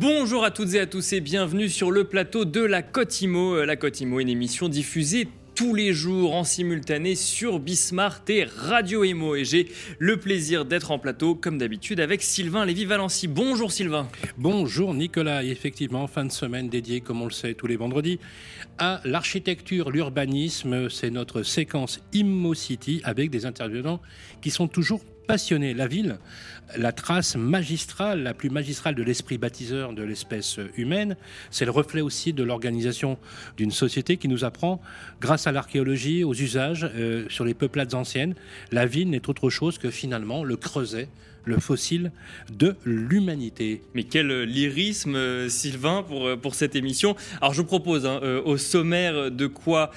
Bonjour à toutes et à tous et bienvenue sur le plateau de la Cotimo. Euh, la Cotimo, une émission diffusée tous les jours en simultané sur Bismart et Radio Emo. Et j'ai le plaisir d'être en plateau, comme d'habitude, avec Sylvain Lévy-Valency. Bonjour Sylvain. Bonjour Nicolas. effectivement, fin de semaine dédiée, comme on le sait, tous les vendredis, à l'architecture, l'urbanisme. C'est notre séquence Immo City avec des intervenants qui sont toujours passionnés. La ville, la trace magistrale, la plus magistrale de l'esprit baptiseur de l'espèce humaine. C'est le reflet aussi de l'organisation d'une société qui nous apprend, grâce à l'archéologie, aux usages euh, sur les peuplades anciennes, la ville n'est autre chose que finalement le creuset le fossile de l'humanité. Mais quel lyrisme, euh, Sylvain, pour, euh, pour cette émission. Alors je propose hein, euh, au sommaire de quoi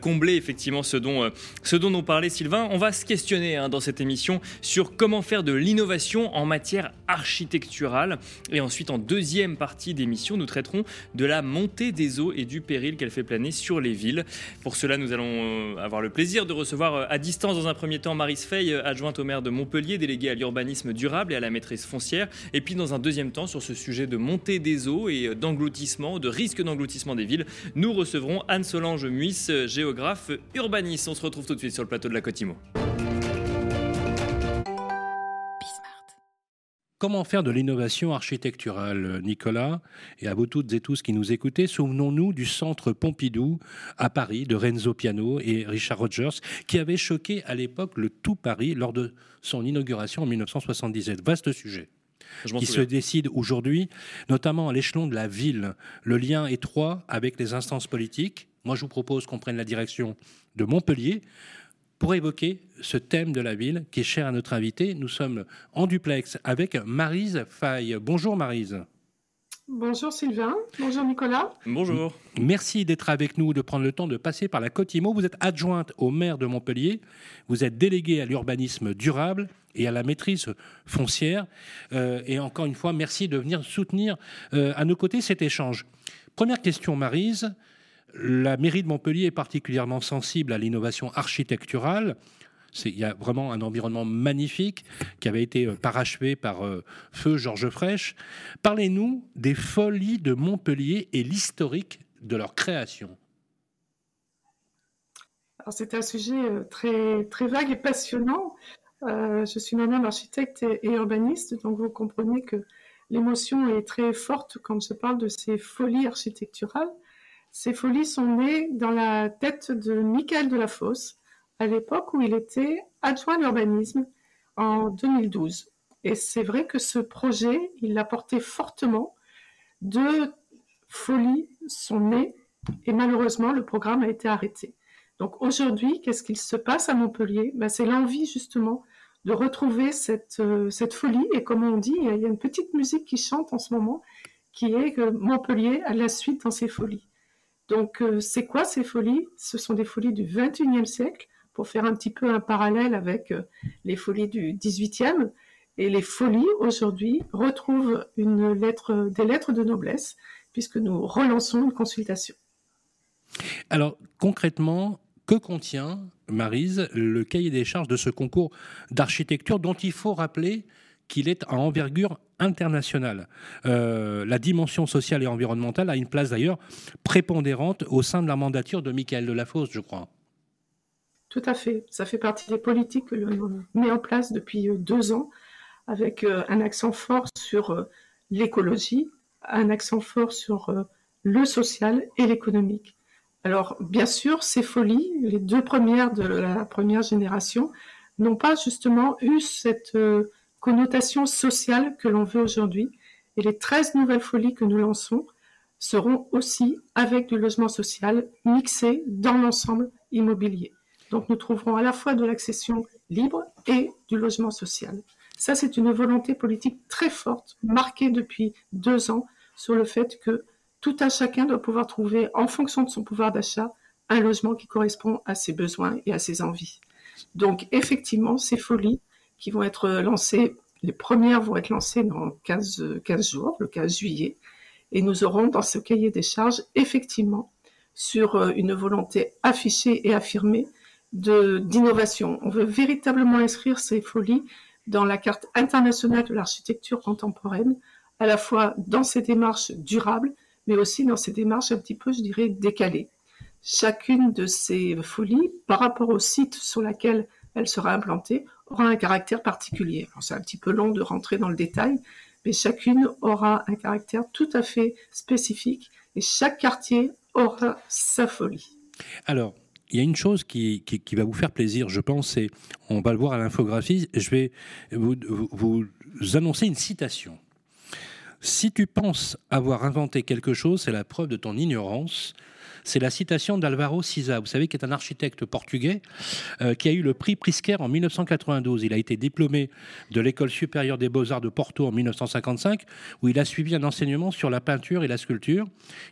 combler effectivement ce dont, ce dont nous parlait Sylvain. On va se questionner hein, dans cette émission sur comment faire de l'innovation en matière architecturale. Et ensuite, en deuxième partie d'émission, nous traiterons de la montée des eaux et du péril qu'elle fait planer sur les villes. Pour cela, nous allons avoir le plaisir de recevoir à distance dans un premier temps Marise Fey, adjointe au maire de Montpellier, déléguée à l'urbanisme durable et à la maîtrise foncière. Et puis dans un deuxième temps, sur ce sujet de montée des eaux et d'engloutissement, de risque d'engloutissement des villes, nous recevrons Anne-Solange Muisse, géographe urbaniste. On se retrouve tout de suite sur le plateau de la Cotimo. Comment faire de l'innovation architecturale, Nicolas Et à vous toutes et tous qui nous écoutez, souvenons-nous du centre Pompidou à Paris de Renzo Piano et Richard Rogers, qui avait choqué à l'époque le tout Paris lors de son inauguration en 1977. Vaste sujet qui se décide aujourd'hui, notamment à l'échelon de la ville, le lien étroit avec les instances politiques. Moi, je vous propose qu'on prenne la direction de Montpellier pour évoquer ce thème de la ville qui est cher à notre invité. Nous sommes en duplex avec Marise Faye. Bonjour Marise. Bonjour Sylvain, bonjour Nicolas. Bonjour. Merci d'être avec nous, de prendre le temps de passer par la Cotimo. Vous êtes adjointe au maire de Montpellier, vous êtes déléguée à l'urbanisme durable et à la maîtrise foncière. Euh, et encore une fois, merci de venir soutenir euh, à nos côtés cet échange. Première question, Marise. La mairie de Montpellier est particulièrement sensible à l'innovation architecturale. Il y a vraiment un environnement magnifique qui avait été euh, parachevé par euh, feu Georges Frêche. Parlez-nous des folies de Montpellier et l'historique de leur création. C'est un sujet euh, très, très vague et passionnant. je suis moi-même architecte et, urbaniste, donc vous comprenez que l'émotion est très forte quand je parle de ces folies architecturales. Ces folies sont nées dans la tête de Michael Delafosse, à l'époque où il était adjoint à l'urbanisme en 2012. Et c'est vrai que ce projet, il l'a porté fortement. Deux folies sont nées et malheureusement, le programme a été arrêté. Donc aujourd'hui, qu'est-ce qu'il se passe à Montpellier? Ben, C'est l'envie justement de retrouver cette, euh, cette folie. Et comme on dit, il y a une petite musique qui chante en ce moment, qui est que Montpellier a la suite dans ses folies. Donc, euh, c'est quoi ces folies? Ce sont des folies du 21e siècle, pour faire un petit peu un parallèle avec euh, les folies du 18e. Et les folies, aujourd'hui, retrouvent une lettre, des lettres de noblesse, puisque nous relançons une consultation. Alors, concrètement, que contient, Marise, le cahier des charges de ce concours d'architecture dont il faut rappeler qu'il est à envergure internationale. Euh, la dimension sociale et environnementale a une place d'ailleurs prépondérante au sein de la mandature de Michael Delafosse, je crois. Tout à fait. Ça fait partie des politiques que l'on met en place depuis euh, deux ans, avec euh, un accent fort sur l'écologie, un accent fort sur le social et l'économique. Alors, bien sûr, ces folies, les deux premières de la première génération, n'ont pas justement eu cette connotation sociale que l'on veut aujourd'hui. Et les 13 nouvelles folies que nous lançons seront aussi avec du logement social mixé dans l'ensemble immobilier. Donc nous trouverons à la fois de l'accession libre et du logement social. Ça, c'est une volonté politique très forte, marquée depuis deux ans, sur le fait que tout un chacun doit pouvoir trouver, en fonction de son pouvoir d'achat, un logement qui correspond à ses besoins et à ses envies. Donc effectivement, ces folies qui vont être lancées. Les premières vont être lancées dans 15, 15 jours, le 15 juillet. Et nous aurons dans ce cahier des charges, effectivement, sur euh, une volonté affichée et affirmée d'innovation. On veut véritablement inscrire ces folies dans la carte internationale de l'architecture contemporaine à la fois dans ces démarches durables, mais aussi dans ces démarches un petit peu, je dirais, décalées. Chacune de ces folies, par rapport au site sur lequel elle sera implantée, aura un caractère particulier. C'est un petit peu long de rentrer dans le détail, mais chacune aura un caractère tout à fait spécifique et chaque quartier aura sa folie. Alors, il y a une chose qui, va vous faire plaisir, je pense, et on va le voir à l'infographie. Je vais vous, annoncer une citation. Si tu penses avoir inventé quelque chose, c'est la preuve de ton ignorance. C'est la citation d'Alvaro Siza, vous savez, qui est un architecte portugais, euh, qui a eu le prix Prisker en 1992. Il a été diplômé de l'École supérieure des beaux-arts de Porto en 1955, où il a suivi un enseignement sur la peinture et la sculpture.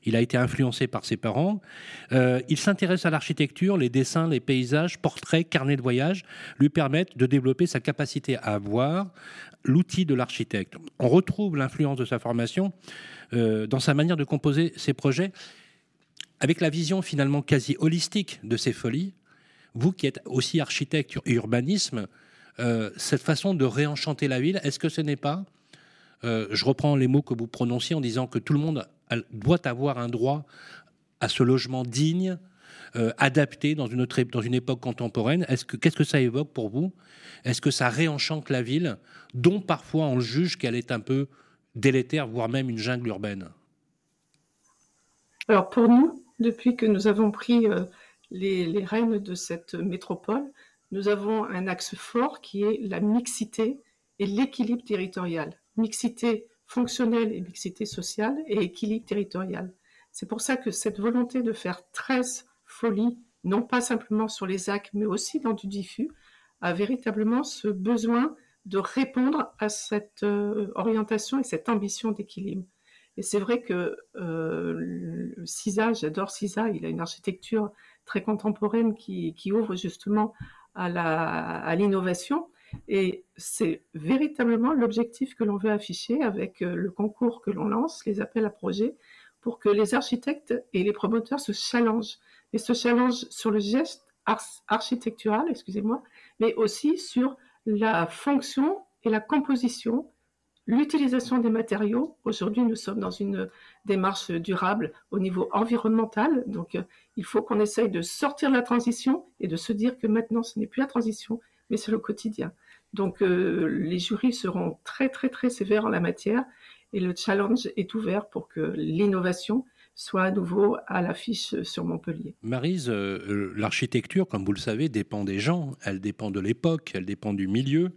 Il a été influencé par ses parents. Euh, il s'intéresse à l'architecture, les dessins, les paysages, portraits, carnets de voyage, lui permettent de développer sa capacité à voir l'outil de l'architecte. On retrouve l'influence de sa formation euh, dans sa manière de composer ses projets avec la vision finalement quasi holistique de ces folies, vous qui êtes aussi architecte et urbanisme, euh, cette façon de réenchanter la ville, est-ce que ce n'est pas, euh, je reprends les mots que vous prononciez en disant que tout le monde doit avoir un droit à ce logement digne, euh, adapté dans une, dans une époque contemporaine? Est-ce que, qu'est-ce que ça évoque pour vous? Est-ce que ça réenchante la ville, dont parfois on juge qu'elle est un peu délétère, voire même une jungle urbaine? Alors pour nous, depuis que nous avons pris euh, les, rênes de cette métropole, nous avons un axe fort qui est la mixité et l'équilibre territorial. Mixité fonctionnelle et mixité sociale et équilibre territorial. C'est pour ça que cette volonté de faire 13 folies, non pas simplement sur les actes, mais aussi dans du diffus, a véritablement ce besoin de répondre à cette euh, orientation et cette ambition d'équilibre. Et c'est vrai que euh, CISA, j'adore CISA, il a une architecture très contemporaine qui, ouvre justement à l'innovation. Et c'est véritablement l'objectif que l'on veut afficher avec euh, le concours que l'on lance, les appels à projets, pour que les architectes et les promoteurs se challengent. Et se challengent sur le geste architectural, excusez-moi, mais aussi sur la fonction et la composition l'utilisation des matériaux. Aujourd'hui, nous sommes dans une démarche durable au niveau environnemental. Donc, euh, il faut qu'on essaye de sortir de la transition et de se dire que maintenant, ce n'est plus la transition, mais c'est le quotidien. Donc, euh, les jurys seront très, très, très sévères en la matière et le challenge est ouvert pour que l'innovation soit à nouveau à l'affiche sur Montpellier. Marise, euh, euh, l'architecture, comme vous le savez, dépend des gens, elle dépend de l'époque, elle dépend du milieu.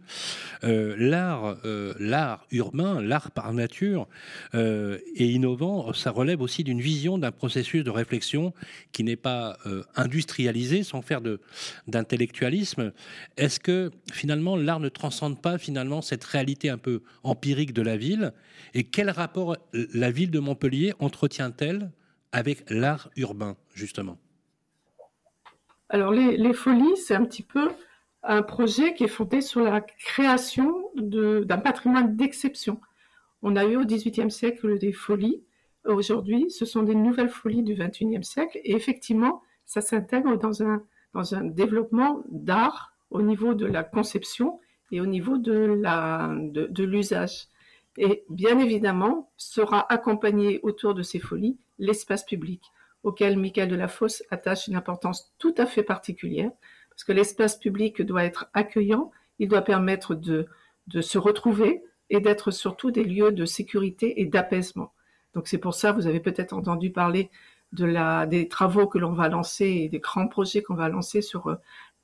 Euh, l'art, l'art urbain, l'art par nature est innovant. Ça relève aussi d'une vision, d'un processus de réflexion qui n'est pas industrialisé, sans faire de, d'intellectualisme. Est-ce que finalement l'art ne transcende pas finalement cette réalité un peu empirique de la ville? Et quel rapport la ville de Montpellier entretient-elle avec l'art urbain, justement Alors, les, Folies, c'est un petit peu un projet qui est fondé sur la création d'un patrimoine d'exception. On a eu au XVIIIe siècle des folies. Aujourd'hui, ce sont des nouvelles folies du XXIe siècle. Et effectivement, ça s'intègre dans un, développement d'art au niveau de la conception et au niveau de l'usage. Et bien évidemment, sera accompagné autour de ces folies l'espace public, auquel Michael Delafosse attache une importance tout à fait particulière, parce que l'espace public doit être accueillant, il doit permettre de, de se retrouver et d'être surtout des lieux de sécurité et d'apaisement. Donc c'est pour ça, vous avez peut-être entendu parler de la, des travaux que l'on va lancer et des grands projets qu'on va lancer sur euh,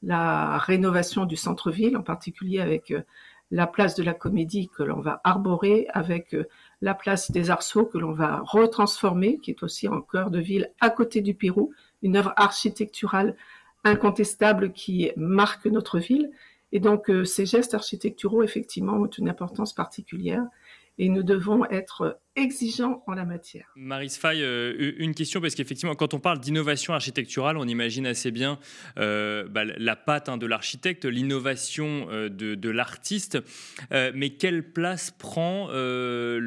la rénovation du centre-ville, en particulier avec euh, la place de la comédie que l'on va arborer avec euh, la place des arceaux que l'on va retransformer, qui est aussi en cœur de ville à côté du Pérou, une œuvre architecturale incontestable qui marque notre ville. Et donc euh, ces gestes architecturaux, effectivement, ont une importance particulière et nous devons être exigeants en la matière. Maris Fay, euh, une question, parce qu'effectivement, quand on parle d'innovation architecturale, on imagine assez bien euh, bah, la patte hein, de l'architecte, l'innovation de, l'artiste, mais quelle place prend le,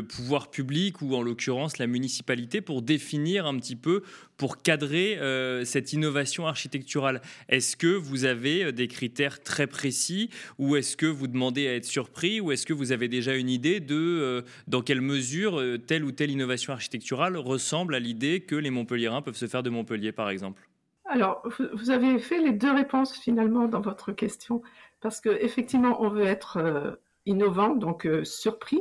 pouvoir public, ou en l'occurrence la municipalité, pour définir un petit peu, pour cadrer cette innovation architecturale. Est-ce que vous avez des critères très précis, ou est-ce que vous demandez à être surpris, ou est-ce que vous avez déjà une idée de dans quelle mesure euh, telle ou telle innovation architecturale ressemble à l'idée que les Montpelliérains peuvent se faire de Montpellier, par exemple? Alors, vous avez fait les deux réponses finalement dans votre question, parce qu'effectivement, on veut être euh, innovant, donc euh, surpris,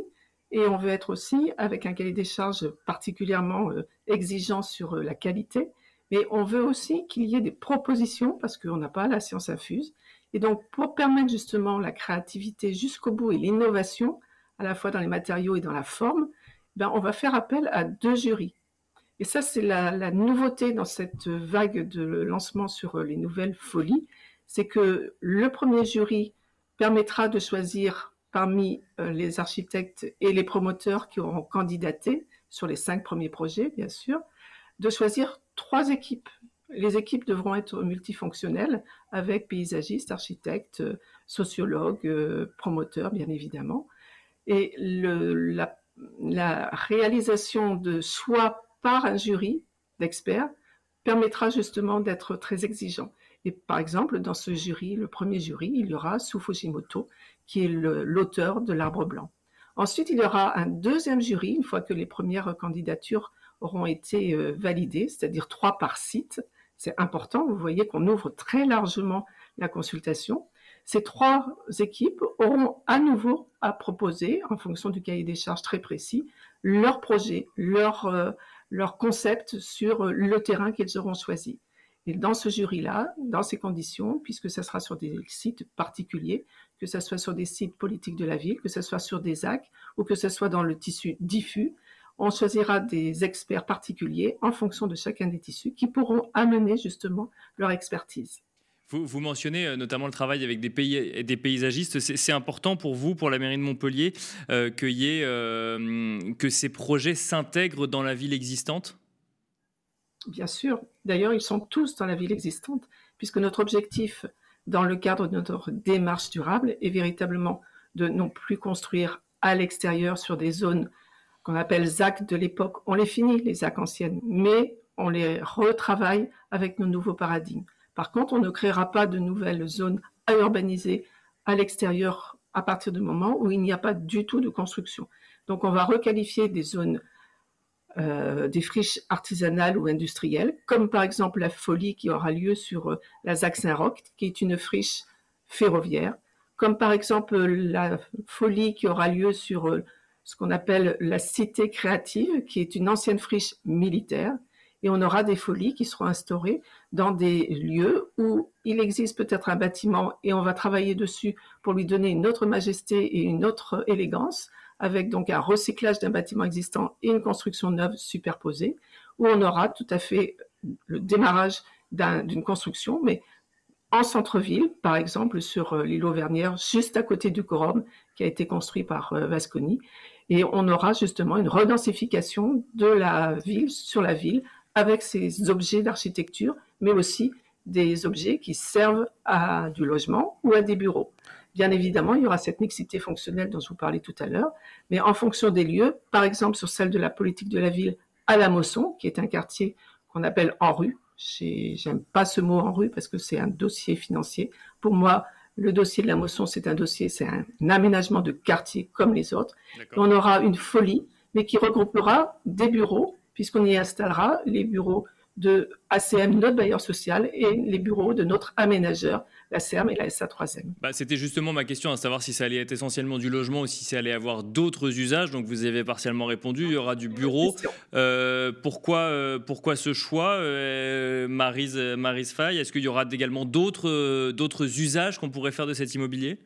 et on veut être aussi avec un cahier des charges particulièrement exigeant sur la qualité, mais on veut aussi qu'il y ait des propositions, parce qu'on n'a pas la science infuse. Et donc, pour permettre justement la créativité jusqu'au bout et l'innovation, à la fois dans les matériaux et dans la forme, ben, on va faire appel à deux jurys. Et ça, c'est la, nouveauté dans cette vague de lancement sur les nouvelles folies, c'est que le premier jury permettra de choisir parmi euh, les architectes et les promoteurs qui auront candidaté sur les cinq premiers projets, bien sûr, de choisir trois équipes. Les équipes devront être multifonctionnelles avec paysagistes, architectes, sociologues, promoteurs, bien évidemment. Et la, réalisation de choix par un jury d'experts permettra justement d'être très exigeant. Et par exemple, dans ce jury, le premier jury, il y aura Su Fujimoto, qui est l'auteur de l'arbre blanc. Ensuite, il y aura un deuxième jury, une fois que les premières candidatures auront été euh, validées, c'est-à-dire trois par site. C'est important, vous voyez qu'on ouvre très largement la consultation. Ces trois équipes auront à nouveau à proposer, en fonction du cahier des charges très précis, leur projet, leur, euh, leur concept sur le terrain qu'ils auront choisi. Et dans ce jury-là, dans ces conditions, puisque ça sera sur des sites particuliers, que ce soit sur des sites politiques de la ville, que ce soit sur des actes ou que ce soit dans le tissu diffus, on choisira des experts particuliers en fonction de chacun des tissus qui pourront amener justement leur expertise. Vous, mentionnez euh, notamment le travail avec des, pays, des paysagistes. C'est important pour vous, pour la mairie de Montpellier, euh, que, euh, que ces projets s'intègrent dans la ville existante? Bien sûr. D'ailleurs, ils sont tous dans la ville existante, puisque notre objectif, dans le cadre de notre démarche durable, est véritablement de non plus construire à l'extérieur sur des zones qu'on appelle ZAC de l'époque. On les finit, les ZAC anciennes, mais on les retravaille avec nos nouveaux paradigmes. Par contre, on ne créera pas de nouvelles zones à urbaniser à l'extérieur à partir du moment où il n'y a pas du tout de construction. Donc, on va requalifier des zones, euh, des friches artisanales ou industrielles, comme par exemple la folie qui aura lieu sur euh, la ZAC Saint-Roch, qui est une friche ferroviaire, comme par exemple la folie qui aura lieu sur euh, ce qu'on appelle la cité créative, qui est une ancienne friche militaire, et on aura des folies qui seront instaurées dans des lieux où il existe peut-être un bâtiment et on va travailler dessus pour lui donner une autre majesté et une autre élégance, avec donc un recyclage d'un bâtiment existant et une construction neuve superposée, où on aura tout à fait le démarrage d'une construction, mais en centre-ville, par exemple sur euh, l'île Auvergnère, juste à côté du Corum, qui a été construit par euh, Vasconi. Et on aura justement une redensification de la ville sur la ville avec ces objets d'architecture, mais aussi des objets qui servent à du logement ou à des bureaux. Bien évidemment, il y aura cette mixité fonctionnelle dont je vous parlais tout à l'heure, mais en fonction des lieux, par exemple sur celle de la politique de la ville à la Mosson, qui est un quartier qu'on appelle en rue. J'aime pas ce mot en rue parce que c'est un dossier financier. Pour moi, le dossier de la Mosson, c'est un dossier, c'est un aménagement de quartier comme les autres. On aura une folie, mais qui regroupera des bureaux puisqu'on y installera les bureaux de ACM, notre bailleur social, et les bureaux de notre aménageur, la CERM et la SA3M. Bah, C'était justement ma question, à savoir si ça allait être essentiellement du logement ou si ça allait avoir d'autres usages. Donc vous avez partiellement répondu, il y aura du bureau. Euh, pourquoi, euh, pourquoi ce choix, euh, Marise, Marise Fay Est-ce qu'il y aura également d'autres d'autres usages qu'on pourrait faire de cet immobilier?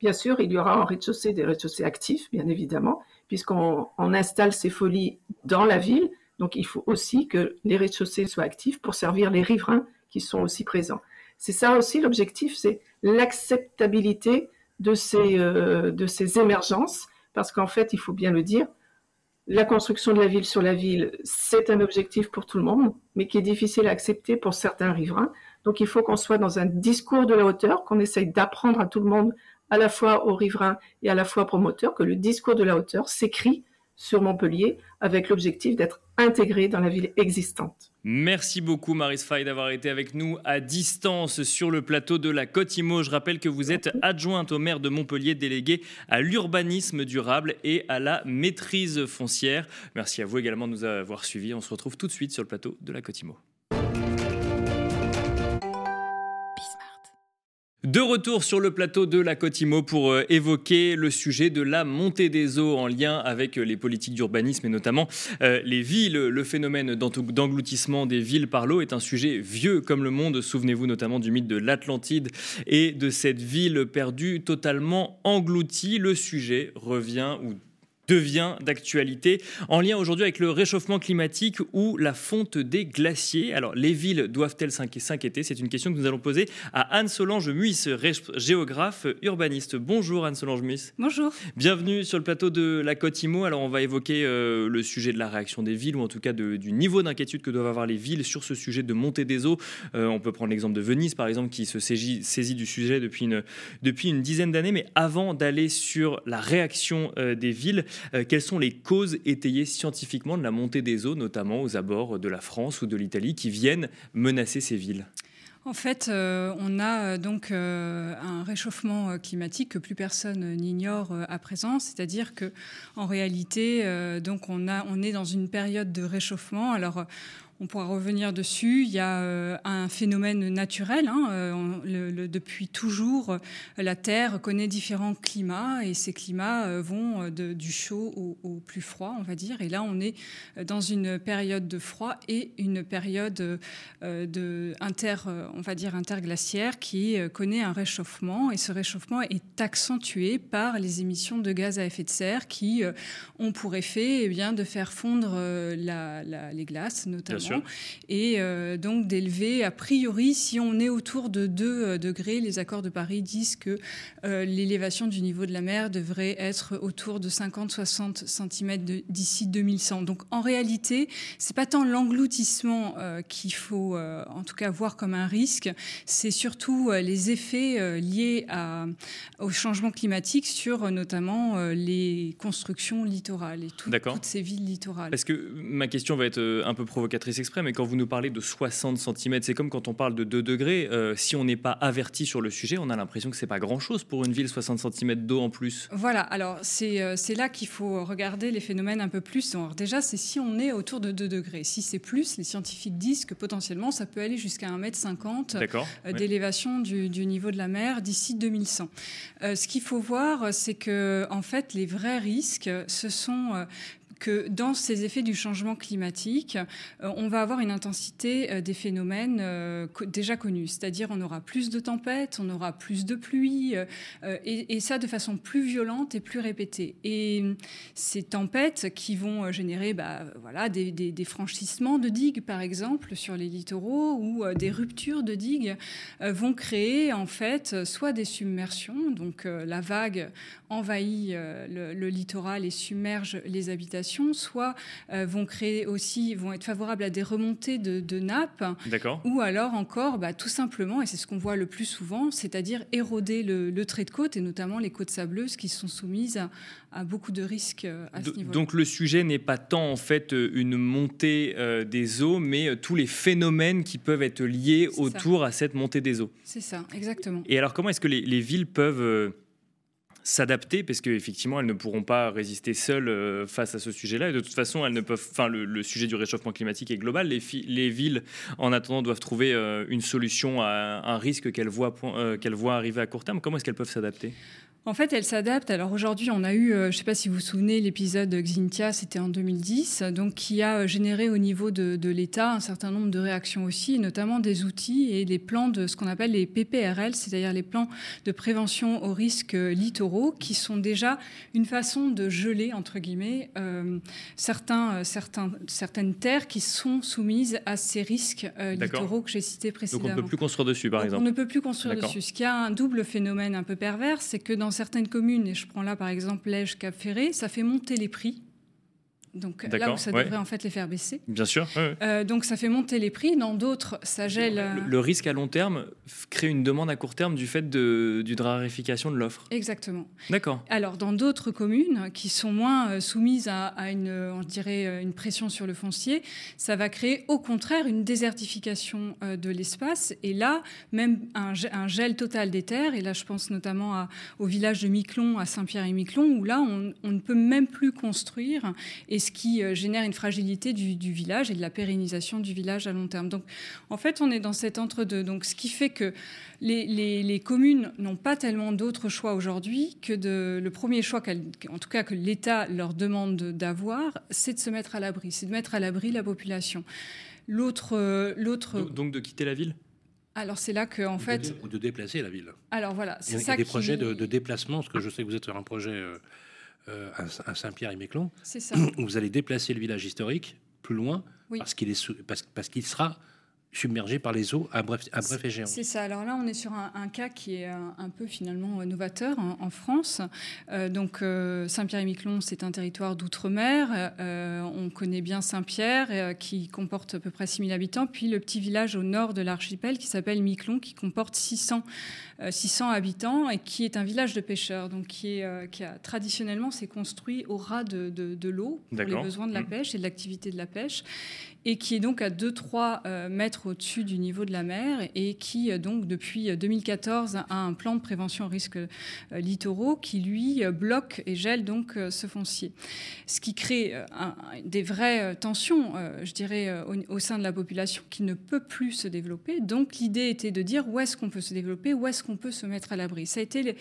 Bien sûr, il y aura en rez-de-chaussée des rez-de-chaussée actifs, bien évidemment, puisqu'on installe ces folies dans la ville. Donc, il faut aussi que les rez-de-chaussée soient actifs pour servir les riverains qui sont aussi présents. C'est ça aussi l'objectif, c'est l'acceptabilité de ces, euh, de ces émergences parce qu'en fait, il faut bien le dire, la construction de la ville sur la ville, c'est un objectif pour tout le monde, mais qui est difficile à accepter pour certains riverains. Donc il faut qu'on soit dans un discours de la hauteur, qu'on essaye d'apprendre à tout le monde, à la fois aux riverains et à la fois aux promoteurs, que le discours de la hauteur s'écrit sur Montpellier avec l'objectif d'être intégré dans la ville existante. Merci beaucoup Maris Fay d'avoir été avec nous à distance sur le plateau de la Côte Imo. Je rappelle que vous êtes adjointe au maire de Montpellier, déléguée à l'urbanisme durable et à la maîtrise foncière. Merci à vous également de nous avoir suivis. On se retrouve tout de suite sur le plateau de la Côte Imo. De retour sur le plateau de la Cotimo pour euh, évoquer le sujet de la montée des eaux en lien avec euh, les politiques d'urbanisme et notamment euh, les villes. Le phénomène d'engloutissement des villes par l'eau est un sujet vieux comme le monde. Souvenez-vous notamment du mythe de l'Atlantide et de cette ville perdue totalement engloutie. Le sujet revient devient d'actualité en lien aujourd'hui avec le réchauffement climatique ou la fonte des glaciers. Alors, les villes doivent-elles s'inquiéter? C'est une question que nous allons poser à Anne-Solange Muisse, géographe urbaniste. Bonjour Anne-Solange Muisse. Bonjour. Bienvenue sur le plateau de la Côte Imo. Alors, on va évoquer euh, le sujet de la réaction des villes ou en tout cas du niveau d'inquiétude que doivent avoir les villes sur ce sujet de montée des eaux. Euh, on peut prendre l'exemple de Venise, par exemple, qui se saisit, saisit du sujet depuis une, depuis une dizaine d'années. Mais avant d'aller sur la réaction euh, des villes, quelles sont les causes étayées scientifiquement de la montée des eaux, notamment aux abords de la France ou de l'Italie, qui viennent menacer ces villes? En fait, euh, on a euh, donc un réchauffement climatique que plus personne n'ignore à présent, c'est-à-dire que en réalité, donc on a, on est dans une période de réchauffement. Alors, on pourra revenir dessus. Il y a euh, un phénomène naturel. Hein, euh, depuis toujours, la Terre connaît différents climats et ces climats euh, vont du chaud au, plus froid, on va dire. Et là, on est dans une période de froid et une période de inter, on va dire interglaciaire qui connaît un réchauffement. Et ce réchauffement est accentué par les émissions de gaz à effet de serre qui ont pour effet eh bien, de faire fondre les glaces, notamment et euh, donc d'élever, a priori, si on est autour de 2 euh, degrés, les accords de Paris disent que euh, l'élévation du niveau de la mer devrait être autour de 50-60 cm d'ici 2100. Donc en réalité, c'est pas tant l'engloutissement qu'il faut en tout cas voir comme un risque, c'est surtout les effets liés à, au changement climatique sur notamment les constructions littorales et toutes ces villes littorales. Parce que ma question va être un peu provocatrice exprès, mais quand vous nous parlez de 60 cm, c'est comme quand on parle de 2 degrés. Euh, si on n'est pas averti sur le sujet, on a l'impression que c'est pas grand-chose pour une ville, 60 cm d'eau en plus. Voilà, alors euh, c'est là qu'il faut regarder les phénomènes un peu plus. Alors déjà, c'est si on est autour de 2 degrés. Si c'est plus, les scientifiques disent que potentiellement, ça peut aller jusqu'à 1,50 m euh, d'élévation du, du, niveau de la mer d'ici 2100. ce qu'il faut voir, c'est que en fait, les vrais risques, ce sont que dans ces effets du changement climatique, euh, on va avoir une intensité euh, des phénomènes euh, déjà connus, c'est-à-dire on aura plus de tempêtes, on aura plus de pluie, et, ça de façon plus violente et plus répétée. Et ces tempêtes qui vont générer bah, voilà, des, franchissements de digues, par exemple, sur les littoraux, ou des ruptures de digues, vont créer en fait soit des submersions, donc la vague envahit le, le littoral et submerge les habitations, soit euh, vont créer aussi, vont être favorables à des remontées de, nappes, ou alors encore, bah, tout simplement, et c'est ce qu'on voit le plus souvent, c'est-à-dire éroder le, trait de côte et notamment les côtes sableuses qui sont soumises à, beaucoup de risques euh, à ce niveau. Donc le sujet n'est pas tant en fait euh, une montée des eaux, mais tous les phénomènes qui peuvent être liés autour à cette montée des eaux. C'est ça, exactement. Et alors comment est-ce que les, les villes peuvent s'adapter parce qu'effectivement elles ne pourront pas résister seules euh, face à ce sujet-là. Et de toute façon elles ne peuvent enfin le, sujet du réchauffement climatique est global. Les, les villes en attendant doivent trouver euh, une solution à un risque qu'elles voient, euh, qu'elles voient arriver à court terme. Comment est-ce qu'elles peuvent s'adapter? En fait, elle s'adapte. Alors aujourd'hui, on a eu, euh, je ne sais pas si vous vous souvenez, l'épisode Xintia, c'était en 2010, donc qui a euh, généré au niveau de, l'État un certain nombre de réactions aussi, notamment des outils et des plans de ce qu'on appelle les PPRL, c'est-à-dire les plans de prévention aux risques littoraux, qui sont déjà une façon de geler, entre guillemets, euh, certains, certains, certaines terres qui sont soumises à ces risques littoraux que j'ai cités précédemment. Donc on ne peut plus construire dessus, par exemple On ne peut plus construire dessus. Ce qui a un double phénomène un peu pervers, c'est que dans certaines communes, et je prends là par exemple Lège, Cap Ferré, ça fait monter les prix donc là où ça devrait en fait les faire baisser. Bien sûr. Euh, donc ça fait monter les prix. Dans d'autres, ça gèle. Le, risque à long terme crée une demande à court terme du fait de, d'une raréfication de l'offre. Exactement. D'accord. Alors dans d'autres communes qui sont moins euh, soumises à, une, on dirait, euh, une pression sur le foncier, ça va créer au contraire une désertification de l'espace. Et là, même un, gel total des terres. Et là, je pense notamment au village de Miquelon, à Saint-Pierre et Miquelon, où là, on, on ne peut même plus construire. Et ce qui euh, génère une fragilité du, village et de la pérennisation du village à long terme. Donc, en fait, on est dans cet entre-deux. Donc, ce qui fait que les, communes n'ont pas tellement d'autres choix aujourd'hui que de, le premier choix, en tout cas que l'État leur demande d'avoir, c'est de se mettre à l'abri, c'est de mettre à l'abri la population. L'autre, euh, l'autre. Donc, de quitter la ville? Alors c'est là que en fait ou de déplacer la ville. Alors voilà, c'est ça. Il y a des projets de, déplacement, parce que je sais que vous êtes sur un projet euh, à, Saint-Pierre-et-Miquelon, vous allez déplacer le village historique plus loin parce qu'il est parce, parce qu'il sera submergé par les eaux à bref, à bref et géant. C'est ça. Alors là, on est sur un, cas qui est un, peu finalement novateur en, France. Euh, donc euh, Saint-Pierre-et-Miquelon, c'est un territoire d'outre-mer. on connaît bien Saint-Pierre, qui comporte à peu près 6000 habitants. Puis le petit village au nord de l'archipel qui s'appelle Miquelon, qui comporte 600 600 euh, habitants et qui est un village de pêcheurs, donc qui, est, euh, qui a traditionnellement s'est construit au ras de, de, l'eau pour les besoins de la mmh. pêche et de l'activité de la pêche et qui est donc à 2-3 euh, au-dessus du niveau de la mer et qui, donc, depuis 2014, a un plan de prévention aux risques littoraux qui, lui, bloque et gèle donc ce foncier. Ce qui crée des vraies tensions, je dirais, au, sein de la population qui ne peut plus se développer. Donc, l'idée était de dire où est-ce qu'on peut se développer, où est-ce qu'on peut se mettre à l'abri. Ça a été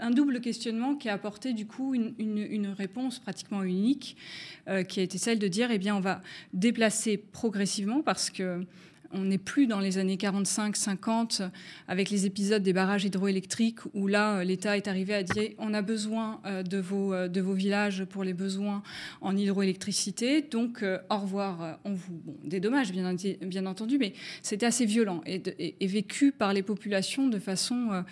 un double questionnement qui a apporté du coup une, réponse pratiquement unique, euh, qui a été celle de dire, eh bien, on va déplacer progressivement parce que on n'est plus dans les années 45-50 avec les épisodes des barrages hydroélectriques où là, euh, l'État est arrivé à dire on a besoin euh, de vos, euh, de vos villages pour les besoins en hydroélectricité. Donc, au revoir, on vous. Bon, des dommages, bien, entendu, mais c'était assez violent et, vécu par les populations de façon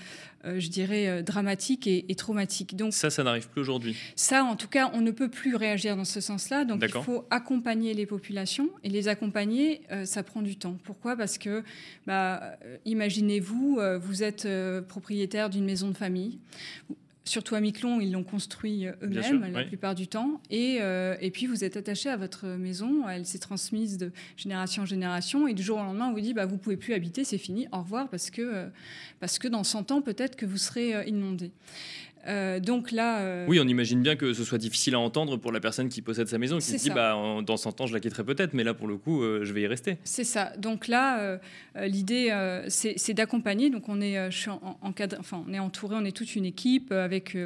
je dirais, euh, dramatique et, traumatique. Donc, ça, ça n'arrive plus aujourd'hui Ça, en tout cas, on ne peut plus réagir dans ce sens-là. Donc, il faut accompagner les populations. Et les accompagner, euh, ça prend du temps. Pourquoi? Parce que, bah, imaginez-vous, vous êtes propriétaire d'une maison de famille surtout à Miquelon, ils l'ont construit euh, eux-mêmes la plupart du temps. Et, euh, et, puis, vous êtes attaché à votre maison. Elle s'est transmise de génération en génération. Et du jour au lendemain, on vous dit bah, vous ne pouvez plus habiter, c'est fini, au revoir, parce que, euh, parce que dans 100 ans, peut-être que vous serez inondé. Euh, donc là. Euh, oui, on imagine bien que ce soit difficile à entendre pour la personne qui possède sa maison, qui se dit bah, dans 100 ans, je la quitterai peut-être, mais là, pour le coup, euh, je vais y rester. C'est ça. Donc là, l'idée, c'est d'accompagner. Donc on est, je suis en, enfin, on est entouré, on est toute une équipe avec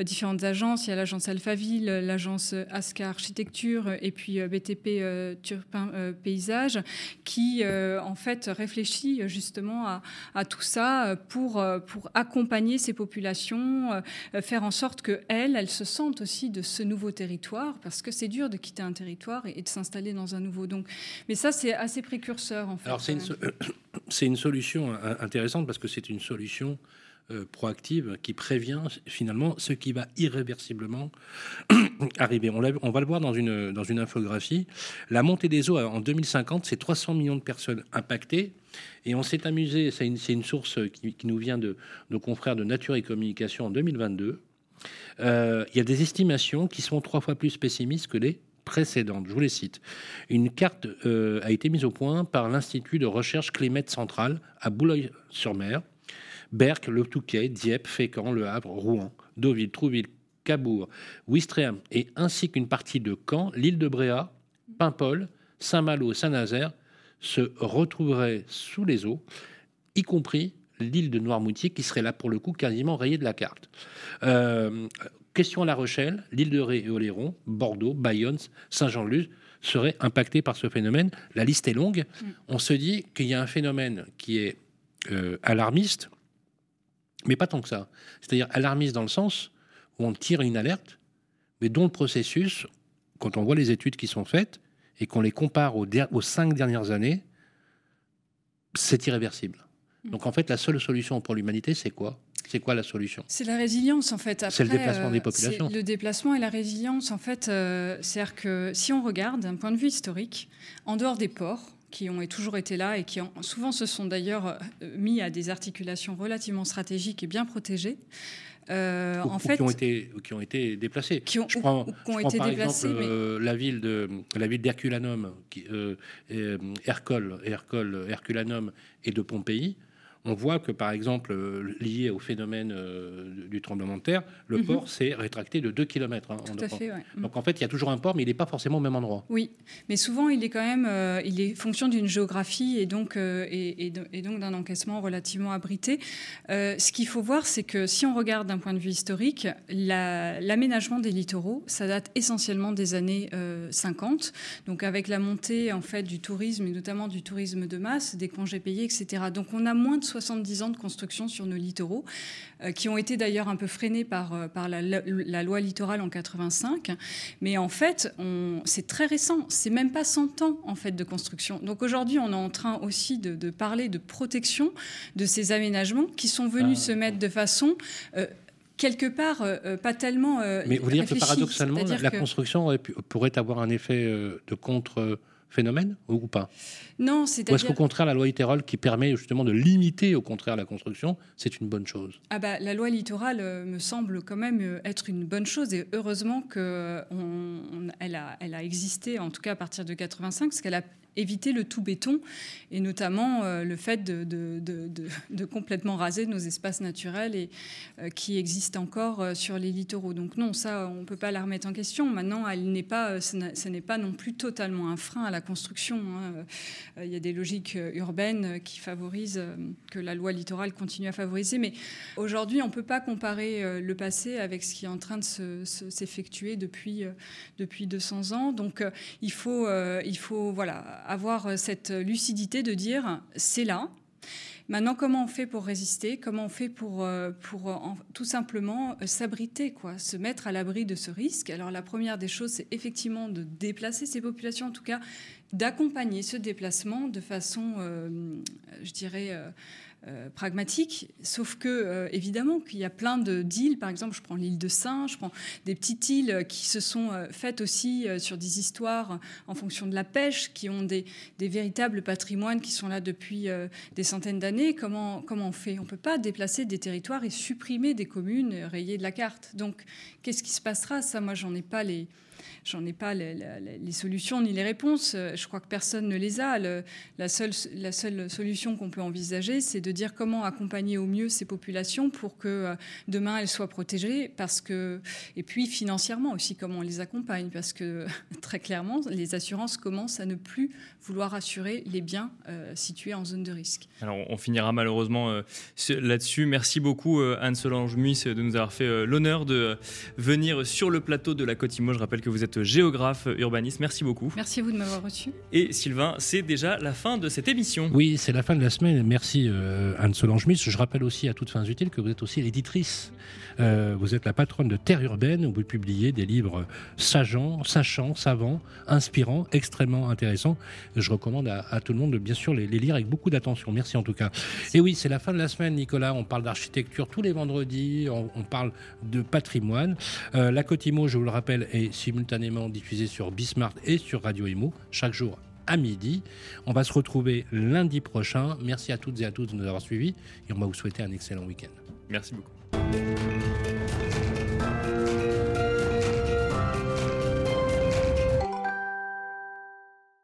différentes agences. Il y a l'agence Alphaville, l'agence ASCA Architecture et puis BTP Turpin Paysage qui, en fait, réfléchit justement à, à tout ça pour, pour accompagner ces populations faire en sorte qu'elles, elles se sentent aussi de ce nouveau territoire, parce que c'est dur de quitter un territoire et, de s'installer dans un nouveau. Donc, mais ça, c'est assez précurseur, en fait. Alors, c'est une solution intéressante, parce que c'est une solution euh, proactive qui prévient finalement ce qui va irréversiblement arriver. On, va le voir dans une, dans une infographie. La montée des eaux en 2050, c'est 300 millions de personnes impactées. Et on s'est amusé, c'est une, source qui, nous vient de nos confrères de Nature et Communication en 2022. Euh, il y a des estimations qui sont trois fois plus pessimistes que les précédentes. Je vous les cite. Une carte euh, a été mise au point par l'Institut de recherche Climate Central à Boulogne-sur-Mer Berck, Le Touquet, Dieppe, Fécamp, Le Havre, Rouen, Deauville, Trouville, Cabourg, Ouistreham et ainsi qu'une partie de Caen, l'île de Bréa, Paimpol, Saint-Malo, Saint-Nazaire se retrouveraient sous les eaux, y compris l'île de Noirmoutier qui serait là pour le coup quasiment rayée de la carte. Euh, question à La Rochelle, l'île de Ré et Oléron, Bordeaux, Bayonne, Saint-Jean-de-Luz seraient impactés par ce phénomène. La liste est longue. Mm. On se dit qu'il y a un phénomène qui est euh, alarmiste, mais pas tant que ça. C'est-à-dire alarmiste dans le sens où on tire une alerte, mais dont le processus, quand on voit les études qui sont faites et qu'on les compare aux, aux, cinq dernières années, c'est irréversible. Mm. Donc en fait, la seule solution pour l'humanité, c'est quoi? C'est quoi la solution? C'est la résilience en fait. C'est le déplacement des populations. Le déplacement et la résilience en fait, c'est-à-dire que si on regarde d'un point de vue historique, en dehors des ports, qui ont toujours été là et qui ont, souvent se sont d'ailleurs mis à des articulations relativement stratégiques et bien protégées. Euh, en fait, qui ont été qui ont été déplacés. Qui ont, je prends, ont été par déplacés. Exemple, euh, la ville de la ville d'Herculanum, euh, Herculanum et de Pompéi on voit que, par exemple, euh, lié au phénomène euh, du tremblement de terre, le mhm. port s'est rétracté de 2 km. Hein, Tout à fait, Donc en fait, il y a toujours un port, mais il n'est pas forcément au même endroit. Oui, mais souvent, il est quand même euh, il est fonction d'une géographie et donc, et, donc d'un encaissement relativement abrité. ce qu'il faut voir, c'est que si on regarde d'un point de vue historique, l'aménagement des littoraux, ça date essentiellement des années 50. Donc avec la montée en fait du tourisme et notamment du tourisme de masse, des congés payés, etc. Donc on a moins de 70 ans de construction sur nos littoraux, euh, qui ont été d'ailleurs un peu freinés par, euh, par la, loi littorale en 85. Mais en fait, c'est très récent. C'est même pas 100 ans en fait de construction. Donc aujourd'hui, on est en train aussi de, parler de protection de ces aménagements qui sont venus ah. se mettre de façon euh, quelque part pas tellement. Mais vous dire que paradoxalement, la, construction pourrait avoir un effet de contre phénomène ou pas? Non, c'est Ou est-ce qu'au contraire, la loi littorale qui permet justement de limiter au contraire la construction, c'est une bonne chose? Ah bah, La loi littorale euh, me semble quand même euh, être une bonne chose et heureusement qu'elle a, elle a existé, en tout cas à partir de 85, parce qu'elle a éviter le tout béton et notamment euh, le fait de, de, complètement raser nos espaces naturels et, euh, qui existent encore euh, sur les littoraux. Donc non, ça, on ne peut pas la remettre en question. Maintenant, elle n'est pas, ce n'est pas non plus totalement un frein à la construction. Hein. Il y a des logiques urbaines qui favorisent, que la loi littorale continue à favoriser. Mais aujourd'hui, on ne peut pas comparer le passé avec ce qui est en train de s'effectuer depuis, depuis 200 ans. Donc il faut, il faut voilà, avoir euh, cette lucidité de dire c'est là. Maintenant, comment on fait pour résister? Comment on fait pour, euh, pour euh, tout simplement s'abriter, quoi, se mettre à l'abri de ce risque? Alors, la première des choses, c'est effectivement de déplacer ces populations, en tout cas d'accompagner ce déplacement de façon, je dirais, euh, pragmatique, sauf que euh, évidemment qu'il y a plein de d'îles, par exemple, je prends l'île de Saint, je prends des petites îles qui se sont euh, faites aussi sur des histoires en fonction de la pêche, qui ont des, des véritables patrimoines qui sont là depuis des centaines d'années. Comment, comment on fait? On ne peut pas déplacer des territoires et supprimer des communes rayées de la carte. Donc, qu'est-ce qui se passera? Ça, moi, j'en ai pas les j'en ai pas les, solutions ni les réponses. Euh, je crois que personne ne les a. la, seule, la seule solution qu'on peut envisager, c'est de dire comment accompagner au mieux ces populations pour que euh, demain elles soient protégées, parce que et puis financièrement aussi comment on les accompagne, parce que très clairement les assurances commencent à ne plus vouloir assurer les biens euh, situés en zone de risque. Alors on finira malheureusement là-dessus. Merci beaucoup Anne-Solange Muis de nous avoir fait l'honneur de venir sur le plateau de la Côte Je rappelle que vous êtes géographe urbaniste. Merci beaucoup. Merci à vous de m'avoir reçu. Et Sylvain, c'est déjà la fin de cette émission. Oui, c'est la fin de la semaine. Merci euh, Anne-Solange Miss. Je rappelle aussi à toutes fins utiles que vous êtes aussi l'éditrice. Euh, vous êtes la patronne de Terre Urbaine où vous publiez des livres sageants, sachants, savants, inspirants, extrêmement intéressants. Je recommande à, tout le monde de bien sûr les, lire avec beaucoup d'attention. Merci en tout cas. Et oui, c'est la fin de la semaine, Nicolas. On parle d'architecture tous les vendredis. On, parle de patrimoine. Euh, la Cotimo, je vous le rappelle, est simultanément diffusée sur Bismart et sur Radio Imo chaque jour à midi. On va se retrouver lundi prochain. Merci à toutes et à tous de nous avoir suivis et on va vous souhaiter un excellent week-end. Merci beaucoup. Thank you.